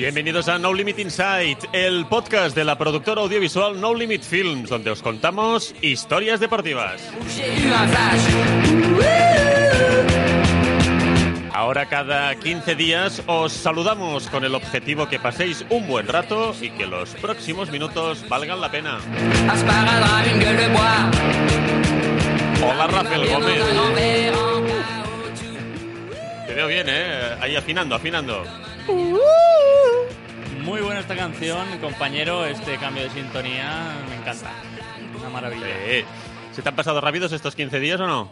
Bienvenidos a No Limit Inside, el podcast de la productora audiovisual No Limit Films, donde os contamos historias deportivas. Ahora cada 15 días os saludamos con el objetivo que paséis un buen rato y que los próximos minutos valgan la pena. Hola Rafael Gómez. Te veo bien, ¿eh? Ahí afinando, afinando. Muy buena esta canción, compañero. Este cambio de sintonía me encanta. Una maravilla. Eh, ¿Se te han pasado rápidos estos 15 días o no?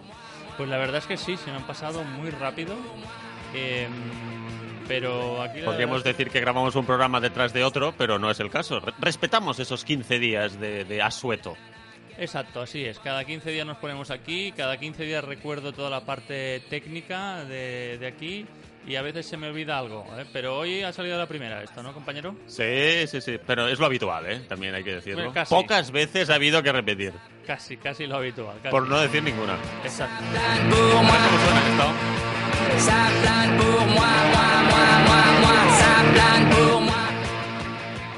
Pues la verdad es que sí, se me han pasado muy rápido. Eh, pero aquí Podríamos verdad- decir que grabamos un programa detrás de otro, pero no es el caso. Re- Respetamos esos 15 días de, de asueto. Exacto, así es. Cada 15 días nos ponemos aquí, cada 15 días recuerdo toda la parte técnica de, de aquí y a veces se me olvida algo. ¿eh? Pero hoy ha salido la primera esto, ¿no, compañero? Sí, sí, sí. Pero es lo habitual, ¿eh? También hay que decirlo. Pocas veces ha habido que repetir. Casi, casi lo habitual. casi. Por no decir ninguna. Exacto.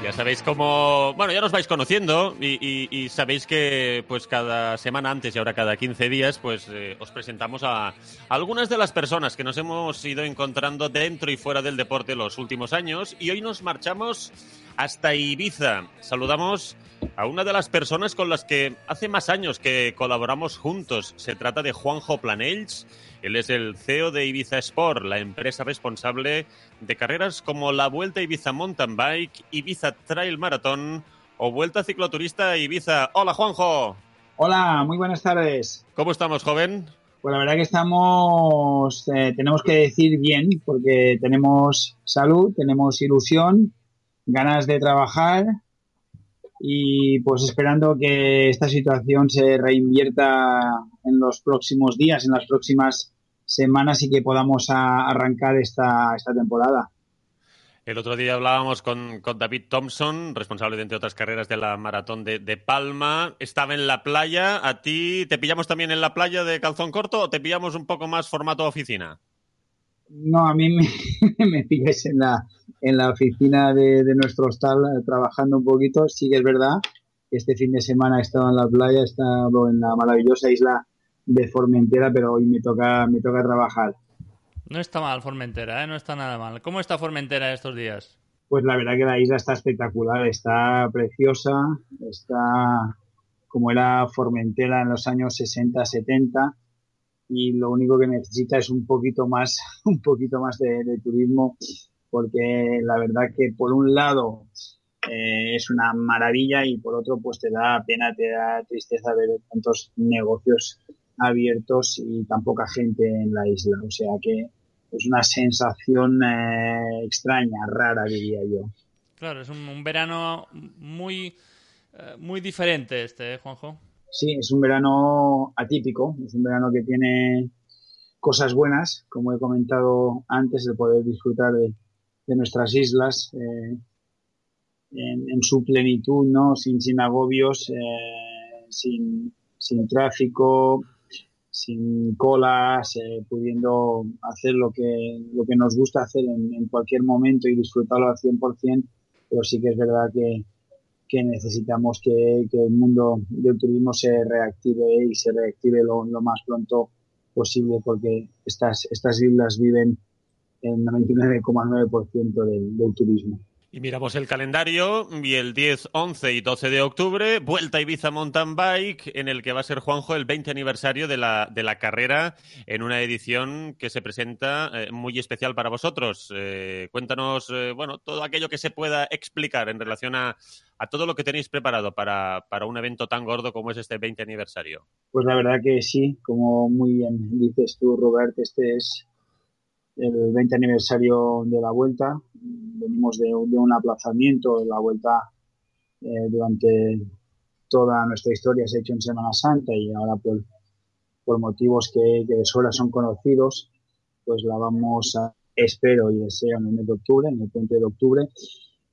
Ya sabéis cómo... Bueno, ya nos vais conociendo y, y- y sabéis que pues cada semana antes y ahora cada 15 días pues eh, os presentamos a algunas de las personas que nos hemos ido encontrando dentro y fuera del deporte los últimos años y hoy nos marchamos hasta Ibiza. Saludamos a una de las personas con las que hace más años que colaboramos juntos. Se trata de Juanjo Planells. Él es el CEO de Ibiza Sport, la empresa responsable de carreras como la Vuelta Ibiza Mountain Bike, Ibiza Trail Marathon o Vuelta Cicloturista Ibiza. Hola Juanjo, Hola, muy buenas tardes. ¿cómo estamos joven? Pues la verdad que estamos, eh, tenemos que decir bien, porque tenemos salud, tenemos ilusión, ganas de trabajar y pues esperando que esta situación se reinvierta en los próximos días, en las próximas semanas y que podamos arrancar esta, esta temporada. El otro día hablábamos con, con David Thompson, responsable de entre otras carreras de la maratón de, de Palma. Estaba en la playa. ¿A ti te pillamos también en la playa de calzón corto o te pillamos un poco más formato oficina? No, a mí me, me pilláis en la, en la oficina de, de nuestro hostal eh, trabajando un poquito. Sí que es verdad que este fin de semana he estado en la playa, he estado en la maravillosa isla de Formentera, pero hoy me toca, me toca trabajar. No está mal Formentera, ¿eh? No está nada mal. ¿Cómo está Formentera estos días? Pues la verdad que la isla está espectacular, está preciosa, está como era Formentera en los años 60, 70 y lo único que necesita es un poquito más, un poquito más de, turismo porque la verdad que por un lado eh, es una maravilla y por otro pues te da pena, te da tristeza ver tantos negocios abiertos y tan poca gente en la isla. O sea que es una sensación eh, extraña, rara diría yo. Claro, es un, un verano muy, eh, muy diferente este, ¿eh, Juanjo? Sí, es un verano atípico, es un verano que tiene cosas buenas, como he comentado antes, de poder disfrutar de, nuestras islas eh, en, en, su plenitud, ¿no? Sin, sin agobios, eh, sin, sin tráfico, sin colas, eh, pudiendo hacer lo que, lo que nos gusta hacer en, en, cualquier momento y disfrutarlo al 100%, pero sí que es verdad que, que necesitamos que, que, el mundo del turismo se reactive y se reactive lo, lo más pronto posible porque estas, estas islas viven el 99,9% del, del turismo. Y miramos el calendario y el 10, 11 y 12 de octubre, Vuelta a Ibiza Mountain Bike, en el que va a ser Juanjo el 20 aniversario de la, de la carrera en una edición que se presenta eh, muy especial para vosotros. Eh, cuéntanos, eh, bueno, todo aquello que se pueda explicar en relación a, a todo lo que tenéis preparado para, para, un evento tan gordo como es este 20 aniversario. Pues la verdad que sí, como muy bien dices tú, Robert, este es el 20 aniversario de la Vuelta venimos de, de, un aplazamiento, la vuelta eh, durante toda nuestra historia se ha hecho en Semana Santa y ahora por, por motivos que, que de sobra son conocidos, pues la vamos a, espero y deseo en el mes de octubre, en el puente de octubre,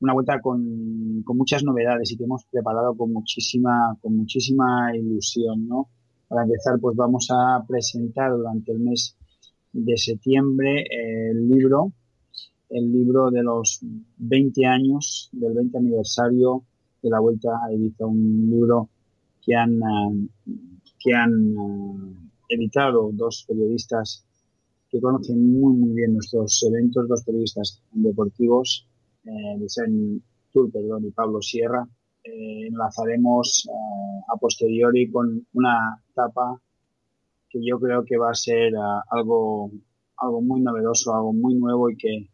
una vuelta con, con, muchas novedades y que hemos preparado con muchísima, con muchísima ilusión, ¿no? Para empezar, pues vamos a presentar durante el mes de septiembre el libro, el libro de los 20 años, del 20 aniversario de la Vuelta a Ibiza, un libro que han, que han editado dos periodistas que conocen muy muy bien nuestros eventos, dos periodistas deportivos, eh, Tour, perdón, y Pablo Sierra. Eh, enlazaremos eh, a posteriori con una etapa que yo creo que va a ser uh, algo, algo muy novedoso, algo muy nuevo y que,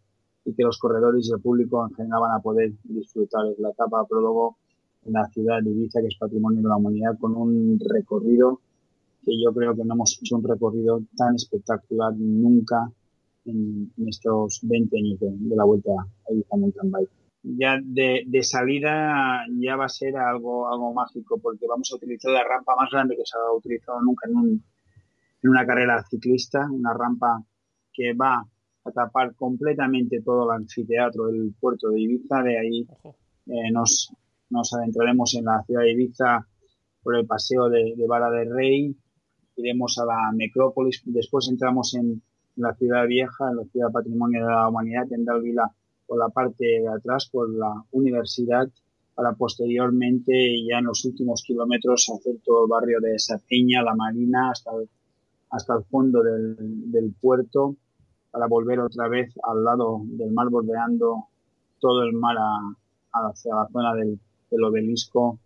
y que los corredores y el público en general van a poder disfrutar. Es la etapa prólogo en la ciudad de Ibiza, que es patrimonio de la humanidad, con un recorrido que yo creo que no hemos hecho un recorrido tan espectacular nunca en, estos 20 años de, de la vuelta a Ibiza Mountain Bike. Ya de, de, salida ya va a ser algo, algo mágico porque vamos a utilizar la rampa más grande que se ha utilizado nunca en, un, en una carrera ciclista, una rampa que va a tapar completamente todo el anfiteatro del puerto de Ibiza. De ahí eh, nos, nos adentraremos en la ciudad de Ibiza por el paseo de, de Vara del Rey, iremos a la necrópolis, después entramos en la ciudad vieja, en la ciudad patrimonio de la humanidad, en Dalvila, por la parte de atrás, por la universidad, para posteriormente, ya en los últimos kilómetros, hacer todo el barrio de Sapiña, la Marina, hasta el, hasta el fondo del, puerto, para volver otra vez al lado del mar, bordeando todo el mar a, hacia la zona del, obelisco,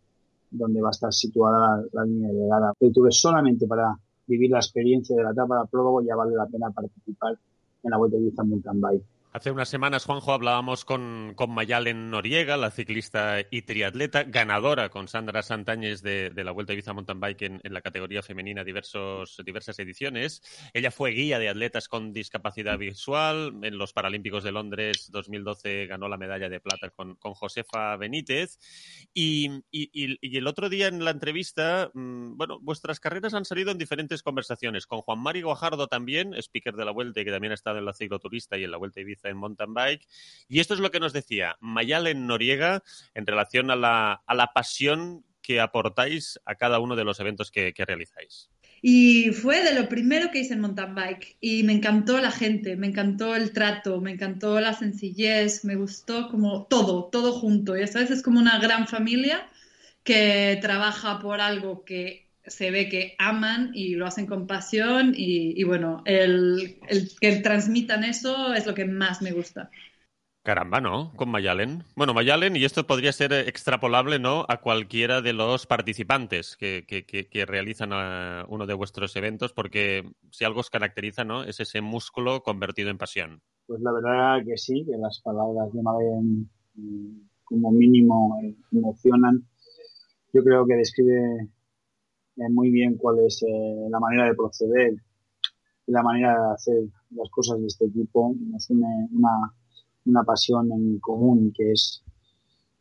donde va a estar situada la, línea de llegada. Pero solamente para vivir la experiencia de la etapa de prólogo ya vale la pena participar en la Vuelta de Bike. Hace unas semanas, Juanjo, hablábamos con, con Mayalen Noriega, la ciclista y triatleta, ganadora con Sandra Santañez de, la Vuelta a Ibiza Mountain Bike en, la categoría femenina diversos, diversas ediciones. Ella fue guía de atletas con discapacidad visual. En los Paralímpicos de Londres 2012 ganó la medalla de plata con, Josefa Benítez. Y, y, el otro día en la entrevista, mmm, bueno, vuestras carreras han salido en diferentes conversaciones. Con Juan Mari Guajardo también, speaker de la Vuelta y que también ha estado en la cicloturista y en la Vuelta a Ibiza en mountain bike. Y esto es lo que nos decía Mayalen Noriega en relación a la, a la pasión que aportáis a cada uno de los eventos que, que, realizáis. Y fue de lo primero que hice en mountain bike y me encantó la gente, me encantó el trato, me encantó la sencillez, me gustó como todo, todo junto. Y esta vez es como una gran familia que trabaja por algo que se ve que aman y lo hacen con pasión y, y bueno, el, el, que transmitan eso es lo que más me gusta. Caramba, ¿no? Con Mayalen. Bueno, Mayalen, y esto podría ser extrapolable, ¿no? A cualquiera de los participantes que, que, que, que realizan a uno de vuestros eventos, porque si algo os caracteriza, ¿no? Es ese músculo convertido en pasión. Pues la verdad que sí, que las palabras de Mayalen como mínimo emocionan. Yo creo que describe muy bien cuál es eh, la manera de proceder y la manera de hacer las cosas de este tipo. Nos une una, una pasión en común que es,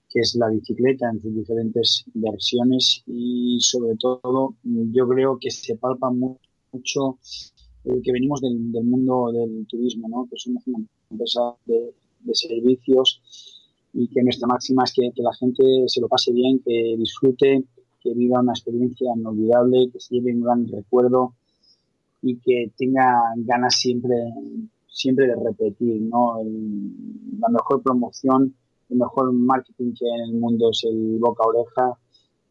que es la bicicleta en sus diferentes versiones y sobre todo yo creo que se palpa mucho el que venimos del, mundo del turismo, ¿no? que somos una empresa de, servicios y que nuestra máxima es que la gente se lo pase bien, que disfrute, que viva una experiencia inolvidable, que se lleve un gran recuerdo y que tenga ganas siempre, siempre de repetir, ¿no? El, la mejor promoción, el mejor marketing que hay en el mundo es el boca a oreja.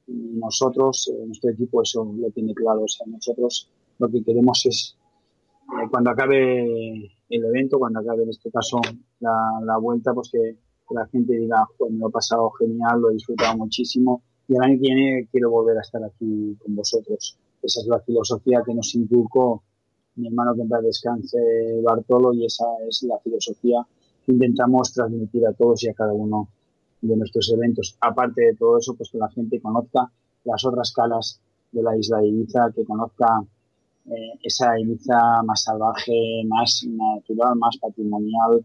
Nosotros, eh, nuestro equipo, eso lo tiene claro. O sea, nosotros lo que queremos es, eh, cuando acabe el evento, cuando acabe en este caso la, la vuelta, pues que, que la gente diga, pues me lo he pasado genial, lo he disfrutado muchísimo y el año que viene quiero volver a estar aquí con vosotros. Esa es la filosofía que nos inculcó mi hermano que en descanse Bartolo y esa es la filosofía que intentamos transmitir a todos y a cada uno de nuestros eventos. Aparte de todo eso, pues que la gente conozca las otras calas de la isla de Ibiza, que conozca eh, esa Ibiza más salvaje, más natural, más patrimonial,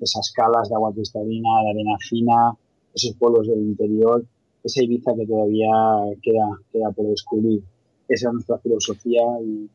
esas calas de agua cristalina, de arena fina, esos pueblos del interior, esa Ibiza que todavía queda, queda por descubrir. Esa es nuestra filosofía y,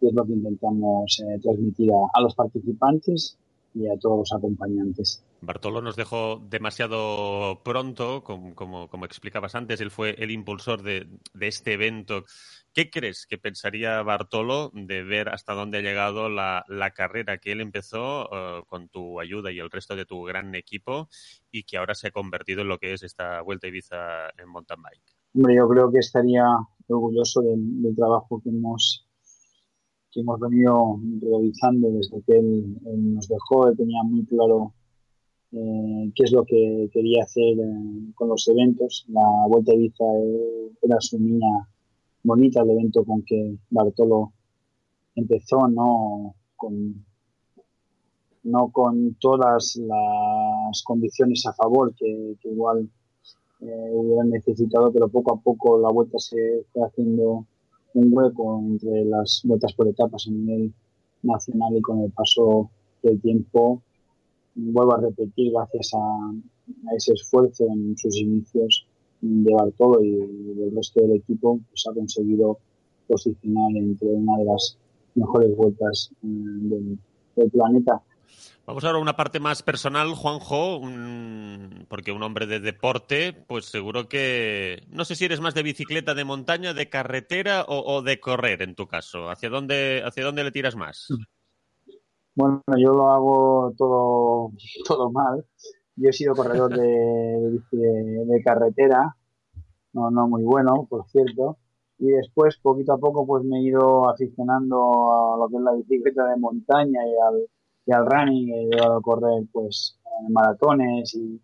es lo que intentamos eh, transmitir a, los participantes y a todos los acompañantes. Bartolo nos dejó demasiado pronto, como, como, como explicabas antes, él fue el impulsor de, de, este evento. ¿Qué crees que pensaría Bartolo de ver hasta dónde ha llegado la, la carrera que él empezó uh, con tu ayuda y el resto de tu gran equipo y que ahora se ha convertido en lo que es esta Vuelta a Ibiza en mountain bike? Hombre, yo creo que estaría orgulloso del, trabajo que hemos que hemos venido realizando desde que él, él nos dejó. Él tenía muy claro eh, qué es lo que quería hacer eh, con los eventos. La Vuelta a Ibiza eh, era su niña bonita, el evento con que Bartolo empezó, no con, no con todas las condiciones a favor que, igual eh, hubieran necesitado, pero poco a poco la vuelta se fue haciendo un hueco entre las vueltas por etapas a nivel nacional y con el paso del tiempo. Vuelvo a repetir, gracias a, ese esfuerzo en sus inicios de Bartolo y del resto del equipo, pues ha conseguido posicionar entre una de las mejores vueltas eh, del, del, planeta. Vamos ahora a una parte más personal, Juanjo, un, porque un hombre de deporte, pues seguro que no sé si eres más de bicicleta, de montaña, de carretera o, o de correr en tu caso. ¿Hacia dónde, hacia dónde le tiras más? Bueno, yo lo hago todo, todo mal. Yo he sido corredor de, de, de, carretera, no, no muy bueno, por cierto. Y después, poquito a poco, pues me he ido aficionando a lo que es la bicicleta de montaña y al, y al running. He llegado a correr, pues, maratones y,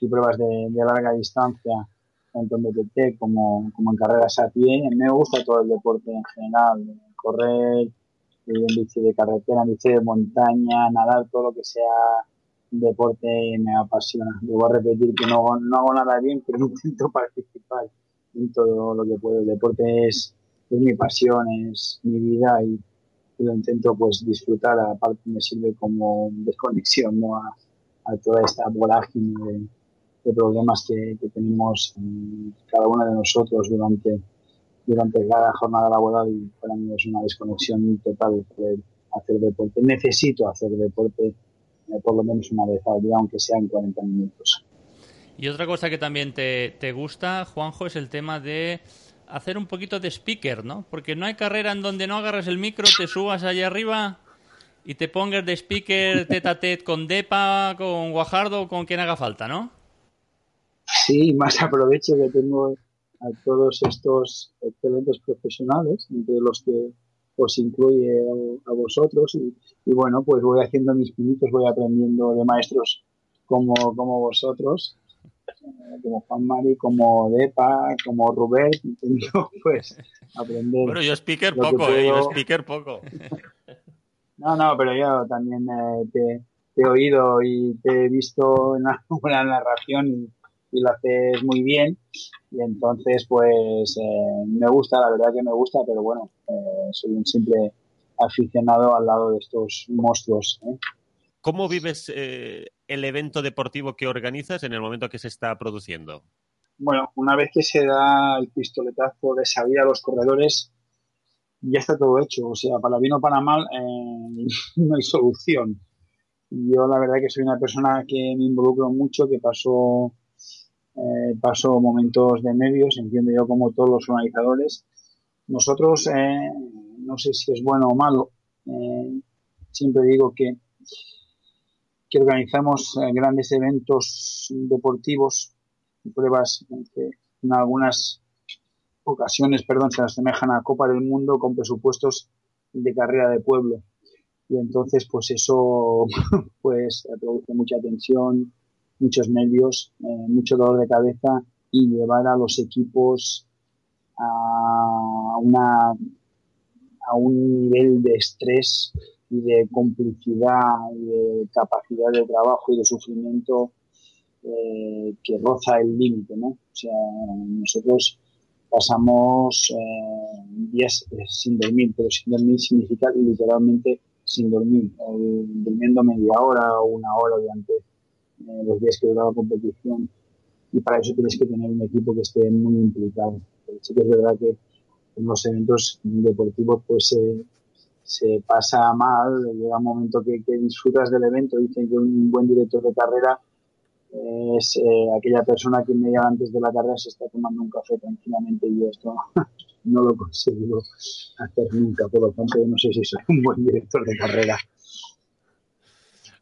y pruebas de, de, larga distancia, tanto en BTT como, como en carreras a pie. Me gusta todo el deporte en general, correr, en bici de carretera, en bici de montaña, nadar, todo lo que sea deporte me apasiona. Debo repetir que no, no hago nada bien, pero intento participar en todo lo que puedo. El deporte es, es mi pasión, es mi vida y, lo intento pues disfrutar. Aparte me sirve como desconexión ¿no? a, a toda esta vorágine de, de problemas que, que tenemos cada uno de nosotros durante durante cada jornada laboral y para mí es una desconexión total de poder hacer deporte. Necesito hacer deporte por lo menos una vez al día, aunque sea en 40 minutos. Y otra cosa que también te, te gusta, Juanjo, es el tema de hacer un poquito de speaker, ¿no? Porque no hay carrera en donde no agarres el micro, te subas allá arriba y te pongas de speaker tete a tete con Depa, con Guajardo, con quien haga falta, ¿no? Sí, más aprovecho que tengo a todos estos excelentes profesionales, entre los que os incluye a vosotros y, y, bueno, pues voy haciendo mis pinitos, voy aprendiendo de maestros como, como vosotros, como Juan Mari, como Depa, como Rubén, intento pues aprender. Bueno, yo speaker poco, puedo... eh, yo speaker poco. no, no, pero yo también eh, te, te, he oído y te he visto en la, una narración y, y lo haces muy bien y entonces pues eh, me gusta, la verdad que me gusta, pero bueno, eh, soy un simple aficionado al lado de estos monstruos. ¿eh? ¿Cómo vives eh, el evento deportivo que organizas en el momento que se está produciendo? Bueno, una vez que se da el pistoletazo de salida a los corredores, ya está todo hecho. O sea, para bien o para mal, eh, no hay solución. Yo la verdad que soy una persona que me involucro mucho, que pasó eh, paso momentos de nervios, entiendo yo como todos los organizadores. Nosotros, eh, no sé si es bueno o malo, eh, siempre digo que, que organizamos eh, grandes eventos deportivos, pruebas que en algunas ocasiones, perdón, se asemejan a Copa del Mundo con presupuestos de carrera de pueblo. Y entonces, pues eso, pues produce mucha tensión, muchos nervios, eh, mucho dolor de cabeza y llevar a los equipos a una a un nivel de estrés y de complicidad y de capacidad de trabajo y de sufrimiento eh, que roza el límite, ¿no? O sea, nosotros pasamos eh, días sin dormir, pero sin dormir significa literalmente sin dormir, durmiendo media hora o una hora durante eh, los días que dura la competición. Y para eso tienes que tener un equipo que esté muy implicado. Sí que es verdad que en los eventos deportivos pues eh, se pasa mal, llega un momento que, que disfrutas del evento, dicen que un buen director de carrera es eh, aquella persona que media antes de la carrera se está tomando un café tranquilamente y yo esto no lo consigo hacer nunca, por lo tanto yo no sé si soy un buen director de carrera.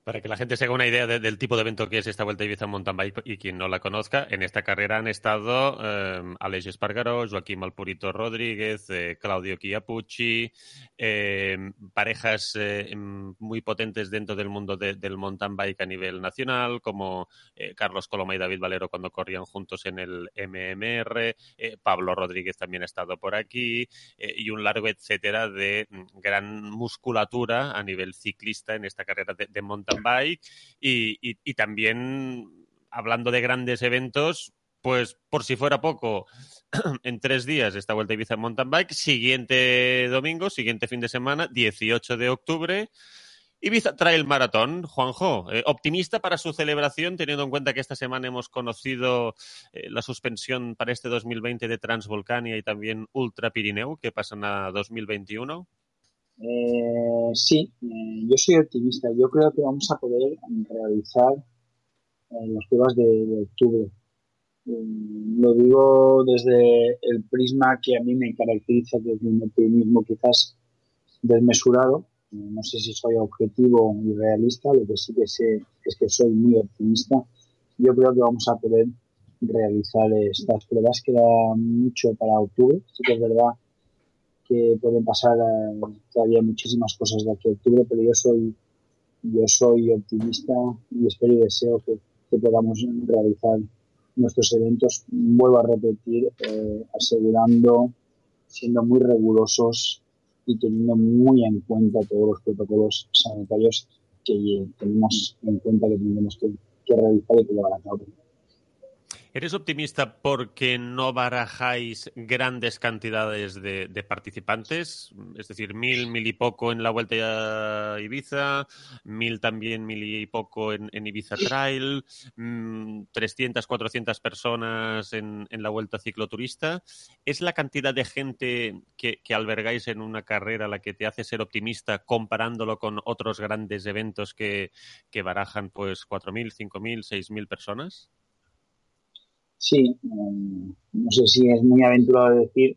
Para que la gente se haga una idea de- del tipo de evento que es esta Vuelta a Ibiza Mountain Bike y quien no la conozca, en esta carrera han estado eh, Aleix Espargaró, Joaquín Malpurito Rodríguez, eh, Claudio Chiapucci, eh, parejas eh, muy potentes dentro del mundo de- del mountain bike a nivel nacional, como Carlos Coloma y David Valero cuando corrían juntos en el MMR, Pablo Rodríguez también ha estado por aquí, y un largo etcétera de gran musculatura a nivel ciclista en esta carrera de, de mountain bike y, también hablando de grandes eventos pues por si fuera poco en tres días esta vuelta a Ibiza en mountain bike siguiente domingo siguiente fin de semana 18 de octubre Ibiza Trail Marathon, Juanjo, eh, optimista para su celebración, teniendo en cuenta que esta semana hemos conocido eh, la suspensión para este 2020 de Transvolcania y también Ultra Pirineu, que pasan a 2021. Eh, sí, eh, yo soy optimista. Yo creo que vamos a poder realizar eh, las pruebas de, octubre. Mm, Lo digo desde el prisma que a mí me caracteriza, que es un optimismo quizás desmesurado. No sé si soy objetivo y realista, lo que sí que sé es que soy muy optimista. Yo creo que vamos a poder realizar estas pruebas. Queda mucho para octubre. Sí que es verdad que pueden pasar eh, todavía muchísimas cosas de aquí a octubre, pero yo soy yo soy optimista y espero y deseo que, que podamos realizar nuestros eventos, vuelvo a repetir, eh, asegurando, siendo muy rigurosos y teniendo muy en cuenta todos los protocolos sanitarios que tenemos en cuenta que tenemos que, que realizar y que llevar a cabo. ¿Eres optimista porque no barajáis grandes cantidades de, de participantes? Es decir, mil, mil y poco en la Vuelta a Ibiza, mil también, mil y poco en, en Ibiza Trail, mm, 300, 400 personas en, en la Vuelta Cicloturista. ¿Es la cantidad de gente que, que albergáis en una carrera la que te hace ser optimista comparándolo con otros grandes eventos que, que barajan pues 4.000, 5.000, 6.000 personas? Sí, eh, no sé si es muy aventurado decir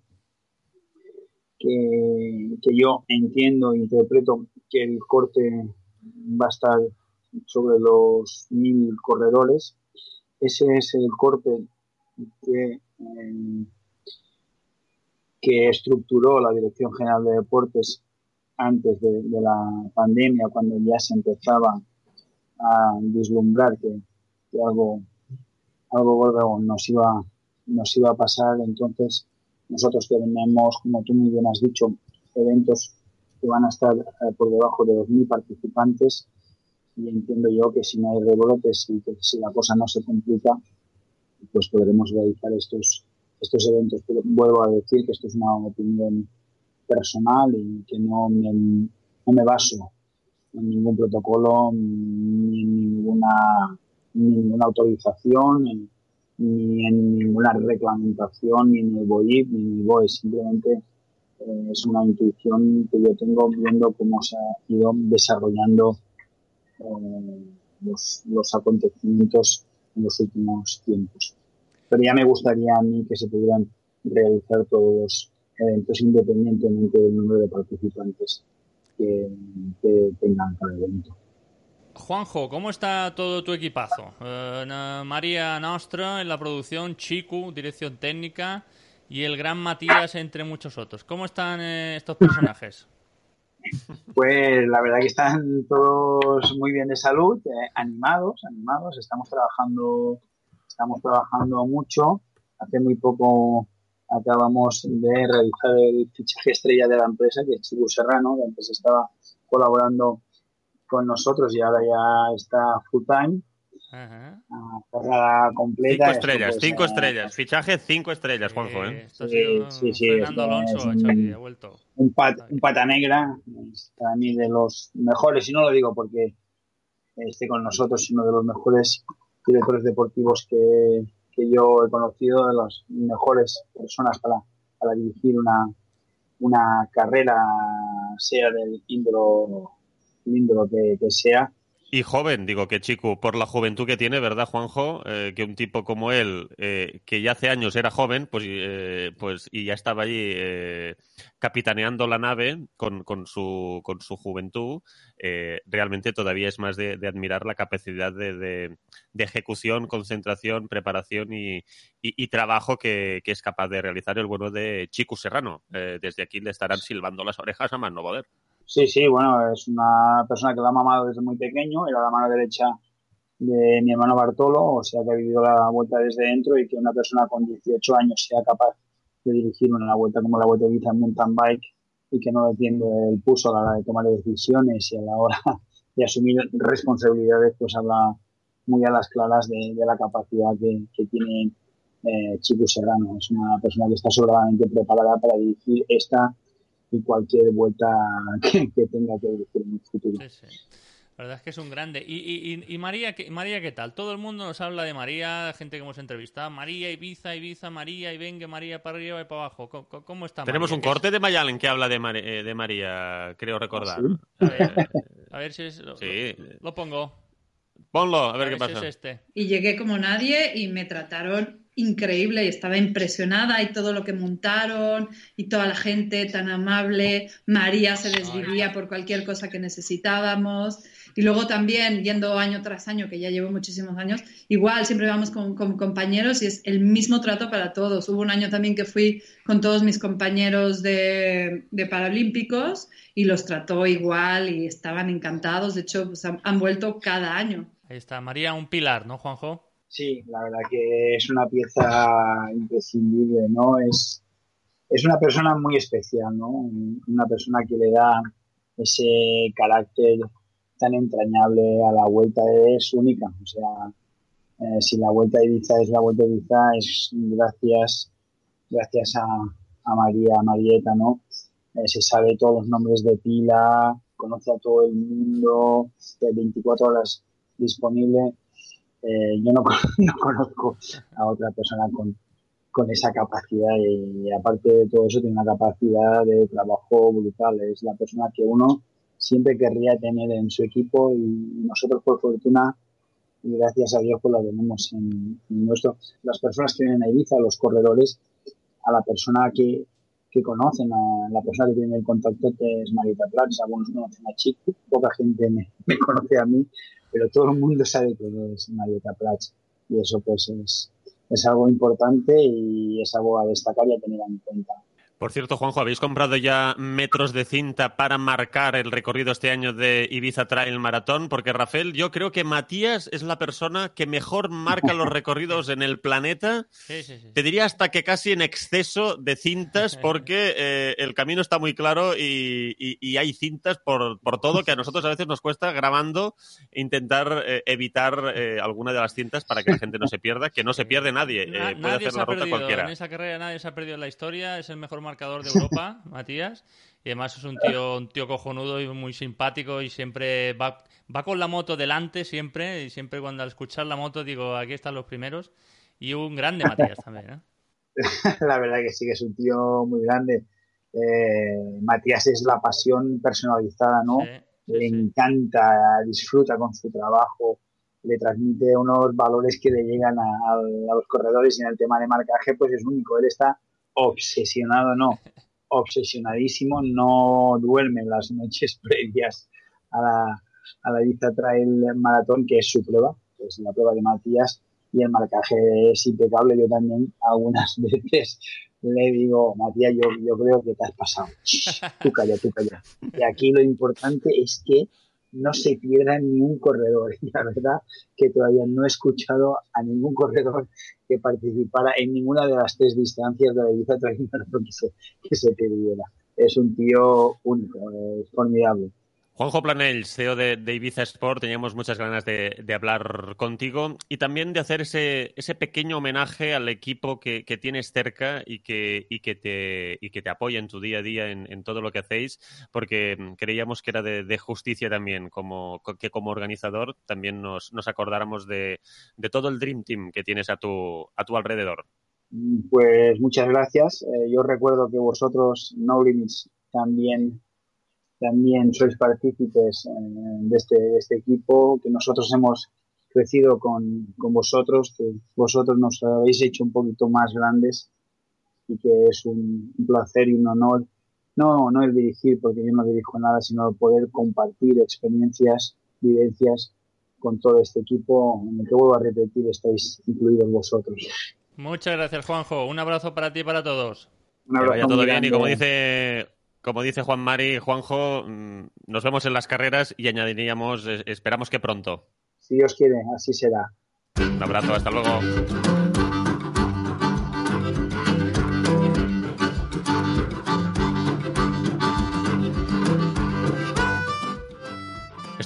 que, que yo entiendo e interpreto que el corte va a estar sobre los mil corredores. Ese es el corte que, eh, que estructuró la Dirección General de Deportes antes de, la pandemia, cuando ya se empezaba a vislumbrar que, que algo algo gordo nos iba, nos iba a pasar. Entonces, nosotros tenemos, como tú muy bien has dicho, eventos que van a estar eh, por debajo de 2.000 participantes y entiendo yo que si no hay rebrotes y que si la cosa no se complica, pues podremos realizar estos, estos eventos. Pero vuelvo a decir que esto es una opinión personal y que no me, no me baso en ningún protocolo ni en ninguna ninguna autorización, ni, en ninguna reglamentación, ni en el BOIP, ni en el BOE. Simplemente eh, es una intuición que yo tengo viendo cómo se ha ido desarrollando eh, los, los acontecimientos en los últimos tiempos. Pero ya me gustaría a mí que se pudieran realizar todos los eventos independientemente del número de participantes que tengan cada evento. Juanjo, ¿cómo está todo tu equipazo? Eh, María Nostra en la producción, Chiku, dirección técnica y el gran Matías entre muchos otros. ¿Cómo están eh, estos personajes? Pues la verdad que están todos muy bien de salud, eh, animados, animados. Estamos trabajando, estamos trabajando mucho. Hace muy poco acabamos de realizar el fichaje estrella de la empresa, que es Chico Serrano. La empresa estaba colaborando con nosotros y ahora ya está full time. Ajá. Carrera completa. Cinco estrellas, pues, cinco eh, estrellas. Fichaje cinco estrellas, Juanjo, Eh, ¿eh? Sí, sido sí, sí, Fernando esto Alonso, es un- aquí, ha vuelto. un, pat, un pata negra, es para mí de los mejores, y no lo digo porque esté con nosotros, sino de los mejores directores deportivos que, que yo he conocido, de las mejores personas para, para dirigir una, una carrera, sea del índolo, Y joven, digo que Chico, por la juventud que tiene, ¿verdad, Juanjo? Eh, que un tipo como él, eh, que ya hace años era joven, pues, eh, pues y ya estaba allí capitaneando la nave con, con, su, con su juventud, realmente todavía es más de, admirar la capacidad de, de- ejecución, concentración, preparación y, y- trabajo que, que es capaz de realizar el bueno de Chico Serrano. Desde aquí le estarán silbando las orejas a más no poder. Sí, sí, bueno, es una persona que lo ha mamado desde muy pequeño, era la mano derecha de mi hermano Bartolo, o sea que ha vivido la vuelta desde dentro y que una persona con 18 años sea capaz de dirigir una vuelta como la vuelta de en mountain bike y que no le tiende el pulso a la hora de tomar decisiones y a la hora de asumir responsabilidades, pues habla muy a las claras de, la capacidad que, que tiene eh, Chico Serrano. Es una persona que está sobradamente preparada para dirigir esta y cualquier vuelta que, que tenga que dirigir en el futuro. Sí, sí. La verdad es que es un grande. ¿Y, y, y- y María, qué, María qué tal? Todo el mundo nos habla de María, gente que hemos entrevistado. María, Ibiza, Ibiza, María, y venga María para arriba y para abajo. ¿Cómo, cómo- está Tenemos María? un ¿Qué es- corte de Mayalen que habla de, Mar- eh, de María, creo recordar. ¿Sí? A ver, a ver si es, lo, Sí. lo pongo. Ponlo, a ver qué si es pasa. este. Y llegué como nadie y me trataron increíble y estaba impresionada y todo lo que montaron y toda la gente tan amable. María se desvivía por cualquier cosa que necesitábamos. Y luego también, yendo año tras año, que ya llevo muchísimos años, igual siempre vamos con, compañeros y es el mismo trato para todos. Hubo un año también que fui con todos mis compañeros de, de Paralímpicos y los trató igual y estaban encantados. De hecho, pues, han- han vuelto cada año. Ahí está. María, un pilar, ¿no, Juanjo? Sí, la verdad que es una pieza imprescindible, ¿no? Es, es una persona muy especial, ¿no? Una persona que le da ese carácter tan entrañable a la vuelta, es única. O sea, eh, si la vuelta de Ibiza es la vuelta de Ibiza, es gracias, gracias a, a María, a Marieta, ¿no? Eh, se sabe todos los nombres de pila, conoce a todo el mundo, de 24 horas disponible. Eh, yo no, no conozco a otra persona con, con esa capacidad y, aparte de todo eso tiene una capacidad de trabajo brutal. Es la persona que uno siempre querría tener en su equipo y nosotros por fortuna y gracias a Dios pues la tenemos en, nuestro. Las personas que vienen a Ibiza, los corredores, a la persona que, que conocen, a la persona que tiene el contacto que es Marita Prats, algunos conocen a Chico, poca gente me conoce a mí, pero todo el mundo sabe que es Marieta Prats y eso pues es, es algo importante y es algo a destacar y a tener en cuenta. Por cierto, Juanjo, ¿habéis comprado ya metros de cinta para marcar el recorrido este año de Ibiza Trail Maratón? Porque, Rafael, yo creo que Matías es la persona que mejor marca los recorridos en el planeta. Sí, sí, sí. Te diría hasta que casi en exceso de cintas, porque eh, el camino está muy claro y, y- y hay cintas por, por todo que a nosotros a veces nos cuesta grabando intentar eh, evitar eh, alguna de las cintas para que la gente no se pierda, que no se pierde nadie. eh, Na- puede nadie hacer se la ha ruta perdido cualquiera. en esa carrera, nadie se ha perdido en la historia, es el mejor marcador de Europa, Matías, y además es un tío, un tío cojonudo y muy simpático y siempre va, va con la moto delante siempre, y siempre cuando al escuchar la moto digo, aquí están los primeros, y un grande Matías también, ¿eh? la verdad que sí que es un tío muy grande. Eh, Matías es la pasión personalizada, ¿no? Sí, sí, le sí. encanta, disfruta con su trabajo, le transmite unos valores que le llegan a, a- a los corredores y en el tema de marcaje pues es único. Él está obsesionado, no, obsesionadísimo, no duerme las noches previas a la, a la Ibiza Trail Maratón, que es su prueba, que es la prueba de Matías, y el marcaje es impecable. Yo también algunas veces le digo, Matías, yo, yo creo que te has pasado. Tú calla, tú calla. Y aquí lo importante es que no se pierda ni un corredor. Y la verdad que todavía no he escuchado a ningún corredor que participara en ninguna de las tres distancias de la Ibiza que se, que se perdiera. Es un tío único, es formidable. Juanjo Planells, CEO de, Ibiza Sport, teníamos muchas ganas de, hablar contigo y también de hacer ese, ese pequeño homenaje al equipo que, tienes cerca y que, y, que te, y que te apoya en tu día a día en, todo lo que hacéis, porque mm, creíamos que era de, justicia también, como, co- que como organizador también nos, acordáramos de, de todo el Dream Team que tienes a tu, a tu alrededor. Pues muchas gracias. Eh, yo recuerdo que vosotros, No Limits, también, también sois partícipes eh, de, este, de este equipo, que nosotros hemos crecido con, con vosotros, que vosotros nos habéis hecho un poquito más grandes y que es un, un placer y un honor, no, no el dirigir, porque yo no dirijo nada, sino poder compartir experiencias, vivencias con todo este equipo, en el que vuelvo a repetir, estáis incluidos vosotros. Muchas gracias, Juanjo. Un abrazo para ti y para todos. Un Que abrazo vaya todo bien y como dice, como dice Juan Mari, Juanjo, mm, nos vemos en las carreras y añadiríamos, esperamos que pronto. Si Dios quiere, así será. Un abrazo, hasta luego.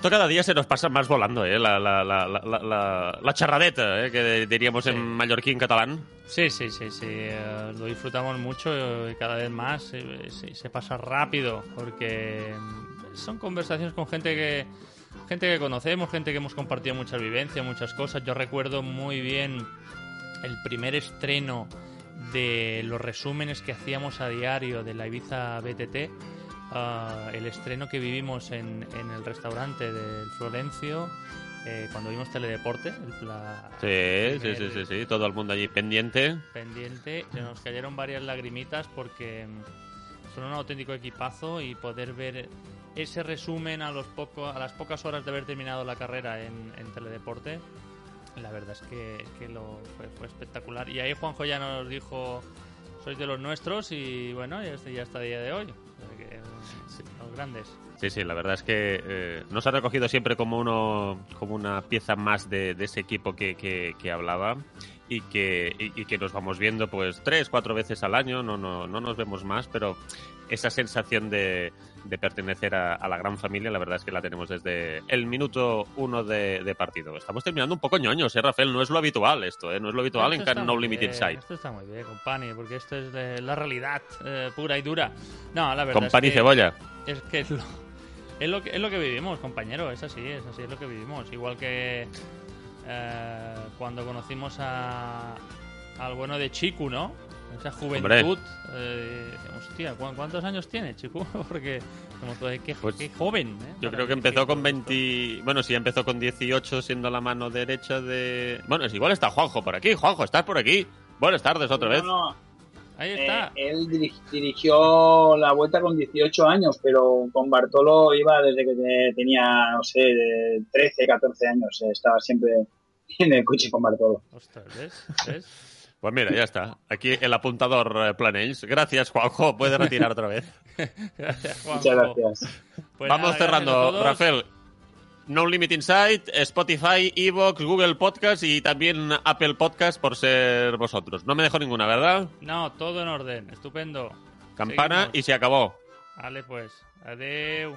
Esto cada día se nos pasa más volando, ¿eh? La, la, la, la, la, charradeta, ¿eh? Que diríamos Sí. en mallorquín catalán. Sí, sí, sí, sí. eh, lo disfrutamos mucho y cada vez más. eh, sí, se pasa rápido porque mm, son conversaciones con gente que gente que conocemos, gente que hemos compartido muchas vivencias, muchas cosas. Yo recuerdo muy bien el primer estreno de los resúmenes que hacíamos a diario de la Ibiza BTT. Ah, el estreno que vivimos en, en el restaurante del Florencio eh, cuando vimos Teledeporte. el- la- Sí, el sí, sí, sí, sí, todo el mundo allí pendiente. pendiente. Se nos cayeron varias lagrimitas porque mm, son un auténtico equipazo y poder ver ese resumen a los poco, a las pocas horas de haber terminado la carrera en, en Teledeporte. La verdad es que, es que lo fue, fue espectacular. Y ahí Juanjo ya nos dijo, sois de los nuestros y bueno, ya está, ya hasta el día de hoy. Los grandes. Sí, sí, la verdad es que eh, nos ha recogido siempre como uno como una pieza más de, de ese equipo que, que, que hablaba y que, y, y que nos vamos viendo pues tres, cuatro veces al año, no, no, no nos vemos más, pero esa sensación de, de pertenecer a, a la gran familia, la verdad es que la tenemos desde el minuto uno de, de partido. Estamos terminando un poco ñoños, ¿eh, Rafael? No es lo habitual esto, ¿eh? No es lo habitual Esto en está No Limited bien, Side. Esto está muy bien, compani, porque esto es de la realidad eh, pura y dura. No, la verdad Con es que- cebolla. Es que es lo, es lo que es lo que vivimos, compañero. Es así, es así, es lo que vivimos. Igual que eh, cuando conocimos a, al bueno de Chiku, ¿no? Esa juventud. Eh, hostia, ¿cu- ¿cuántos años tiene Chiku? Porque como todo, qué, Pues, qué joven. ¿eh? Yo creo que empezó con todo esto. 20. Bueno, sí, empezó con 18 siendo la mano derecha de. Bueno, es igual está Juanjo por aquí. Juanjo, estás por aquí. Buenas tardes otra vez. No, no, Ahí eh, está. él diri- dirigió la vuelta con 18 años, pero con Bartolo iba desde que te- tenía, no sé, de 13, 14 años. eh, Estaba siempre en el coche con Bartolo. Ostras, ¿ves? ¿Ves? Pues mira, ya está. Aquí el apuntador eh, Planells. Gracias, Juanjo. Puedes retirar otra vez. Gracias, Juanjo. Muchas gracias. Pues Vamos nada, cerrando. Rafael. No Limit Insight, Spotify, Evox, Google Podcast y también Apple Podcast por ser vosotros. No me dejo ninguna, ¿verdad? No, todo en orden. Estupendo. Campana Seguimos. y se acabó. Vale, pues. Adeu.